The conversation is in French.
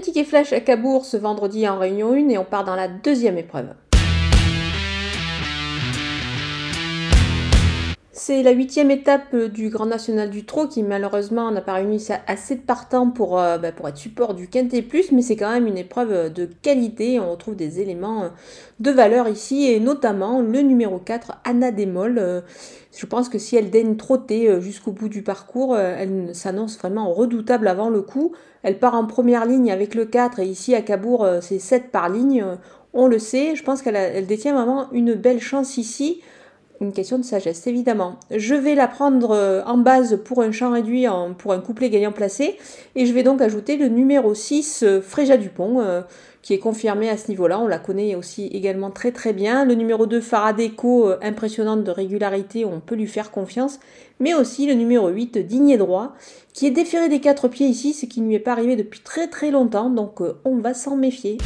Un ticket flash à Cabourg ce vendredi en réunion 1 et on part dans la deuxième épreuve. C'est la huitième étape du Grand National du Trot qui malheureusement n'a pas réuni assez de partants pour, euh, bah, pour être support du Quintet Plus, mais c'est quand même une épreuve de qualité. On retrouve des éléments de valeur ici et notamment le numéro 4, Anna Démol. Euh, je pense que si elle daigne trotter euh, jusqu'au bout du parcours, elle s'annonce vraiment redoutable avant le coup. Elle part en première ligne avec le 4 et ici à Cabourg c'est 7 par ligne. On le sait, je pense qu'elle détient vraiment une belle chance ici une question de sagesse, évidemment. Je vais la prendre euh, en base pour un champ réduit, pour un couplet gagnant placé, et je vais donc ajouter le numéro 6, euh, Fréja Dupont, euh, qui est confirmé à ce niveau-là. On la connaît aussi également très très bien. Le numéro 2, Faradeco, impressionnante de régularité, on peut lui faire confiance. Mais aussi le numéro 8, Digné Droit, qui est déféré des quatre pieds ici, ce qui ne lui est pas arrivé depuis très très longtemps, donc on va s'en méfier.